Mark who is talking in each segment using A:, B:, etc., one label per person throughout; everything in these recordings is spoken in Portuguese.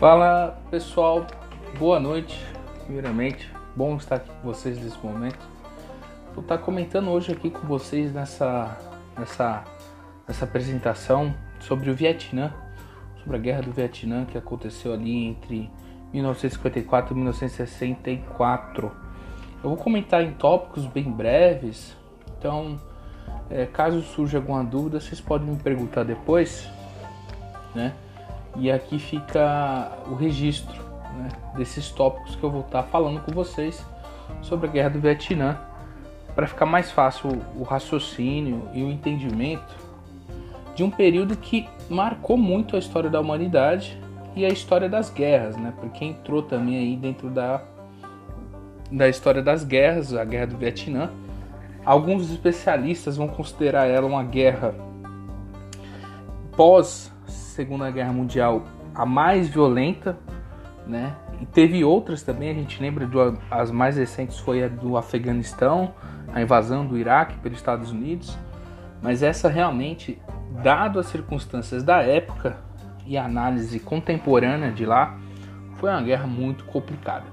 A: Fala pessoal, boa noite. Primeiramente, bom estar aqui com vocês nesse momento. Vou estar comentando hoje aqui com vocês nessa, nessa, nessa apresentação sobre o Vietnã, sobre a guerra do Vietnã que aconteceu ali entre 1954 e 1964. Eu vou comentar em tópicos bem breves, então é, caso surja alguma dúvida, vocês podem me perguntar depois, né? E aqui fica o registro né, desses tópicos que eu vou estar falando com vocês sobre a guerra do Vietnã, para ficar mais fácil o raciocínio e o entendimento de um período que marcou muito a história da humanidade e a história das guerras, né? Porque entrou também aí dentro da, da história das guerras, a guerra do Vietnã. Alguns especialistas vão considerar ela uma guerra pós Segunda Guerra Mundial a mais violenta, né? E teve outras também, a gente lembra de as mais recentes foi a do Afeganistão, a invasão do Iraque pelos Estados Unidos, mas essa realmente, dado as circunstâncias da época e a análise contemporânea de lá, foi uma guerra muito complicada.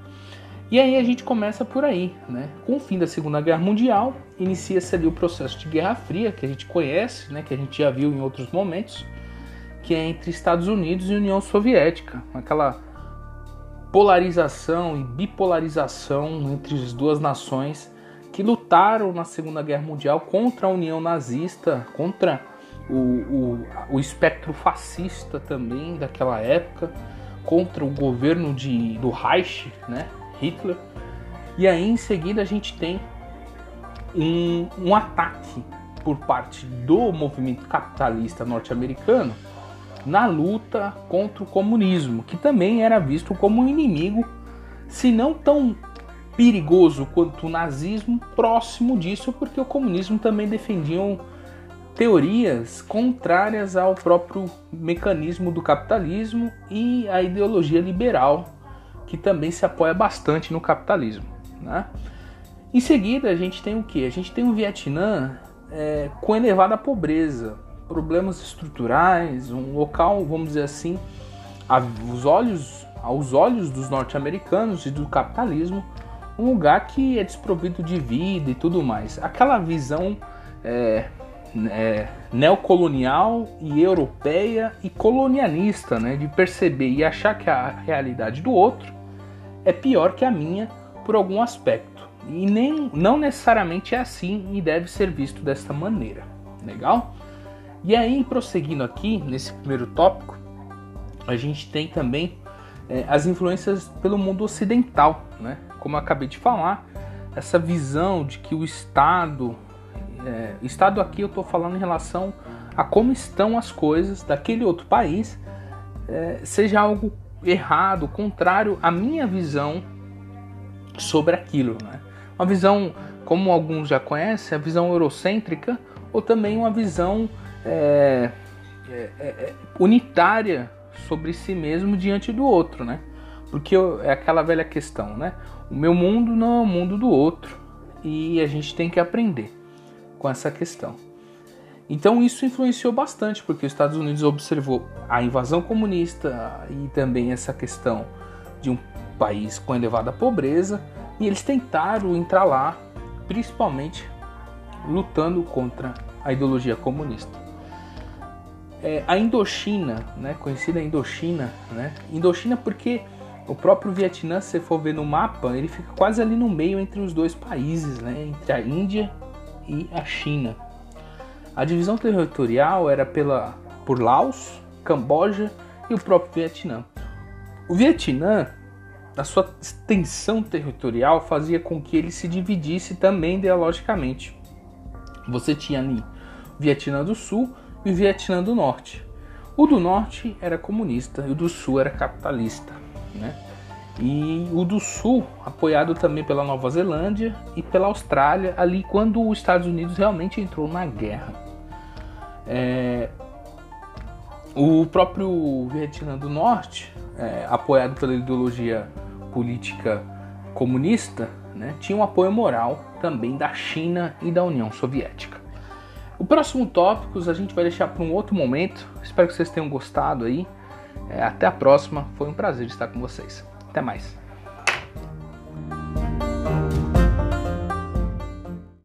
A: E aí a gente começa por aí, né? Com o fim da Segunda Guerra Mundial, inicia-se ali o processo de Guerra Fria, que a gente conhece, né? Que a gente já viu em outros momentos que é entre Estados Unidos e União Soviética, aquela polarização e bipolarização entre as duas nações que lutaram na Segunda Guerra Mundial contra a União Nazista, contra o, o, o espectro fascista também daquela época, contra o governo de, do Reich, né, Hitler. E aí em seguida a gente tem um, um ataque por parte do movimento capitalista norte-americano na luta contra o comunismo, que também era visto como um inimigo, se não tão perigoso quanto o nazismo, próximo disso, porque o comunismo também defendiam teorias contrárias ao próprio mecanismo do capitalismo e à ideologia liberal, que também se apoia bastante no capitalismo. Né? Em seguida, a gente tem o que? A gente tem o Vietnã é, com elevada pobreza, problemas estruturais, um local, vamos dizer assim, aos olhos, aos olhos dos norte-americanos e do capitalismo, um lugar que é desprovido de vida e tudo mais. Aquela visão é, é, neocolonial e europeia e colonialista, né, de perceber e achar que a realidade do outro é pior que a minha por algum aspecto. E nem, não necessariamente é assim e deve ser visto desta maneira. Legal? E aí, prosseguindo aqui nesse primeiro tópico, a gente tem também é, as influências pelo mundo ocidental, né? Como eu acabei de falar, essa visão de que o Estado, é, Estado aqui eu estou falando em relação a como estão as coisas daquele outro país, é, seja algo errado, contrário à minha visão sobre aquilo, né? Uma visão, como alguns já conhecem, a visão eurocêntrica ou também uma visão é, é, é, é, unitária sobre si mesmo diante do outro, né? Porque é aquela velha questão, né? O meu mundo não é o mundo do outro e a gente tem que aprender com essa questão. Então isso influenciou bastante, porque os Estados Unidos observou a invasão comunista e também essa questão de um país com elevada pobreza e eles tentaram entrar lá, principalmente lutando contra a ideologia comunista é, a Indochina, né, conhecida Indochina, né, Indochina porque o próprio Vietnã, se você for ver no mapa, ele fica quase ali no meio entre os dois países, né, entre a Índia e a China. A divisão territorial era pela, por Laos, Camboja e o próprio Vietnã. O Vietnã, a sua extensão territorial, fazia com que ele se dividisse também ideologicamente. Você tinha ali Vietnã do Sul e o Vietnã do Norte. O do Norte era comunista e o do Sul era capitalista. Né? E o do Sul, apoiado também pela Nova Zelândia e pela Austrália, ali quando os Estados Unidos realmente entrou na guerra. É... O próprio Vietnã do Norte, é, apoiado pela ideologia política comunista, né, tinha um apoio moral também da China e da União Soviética. O próximo tópicos a gente vai deixar para um outro momento. Espero que vocês tenham gostado aí. É, até a próxima, foi um prazer estar com vocês. Até mais.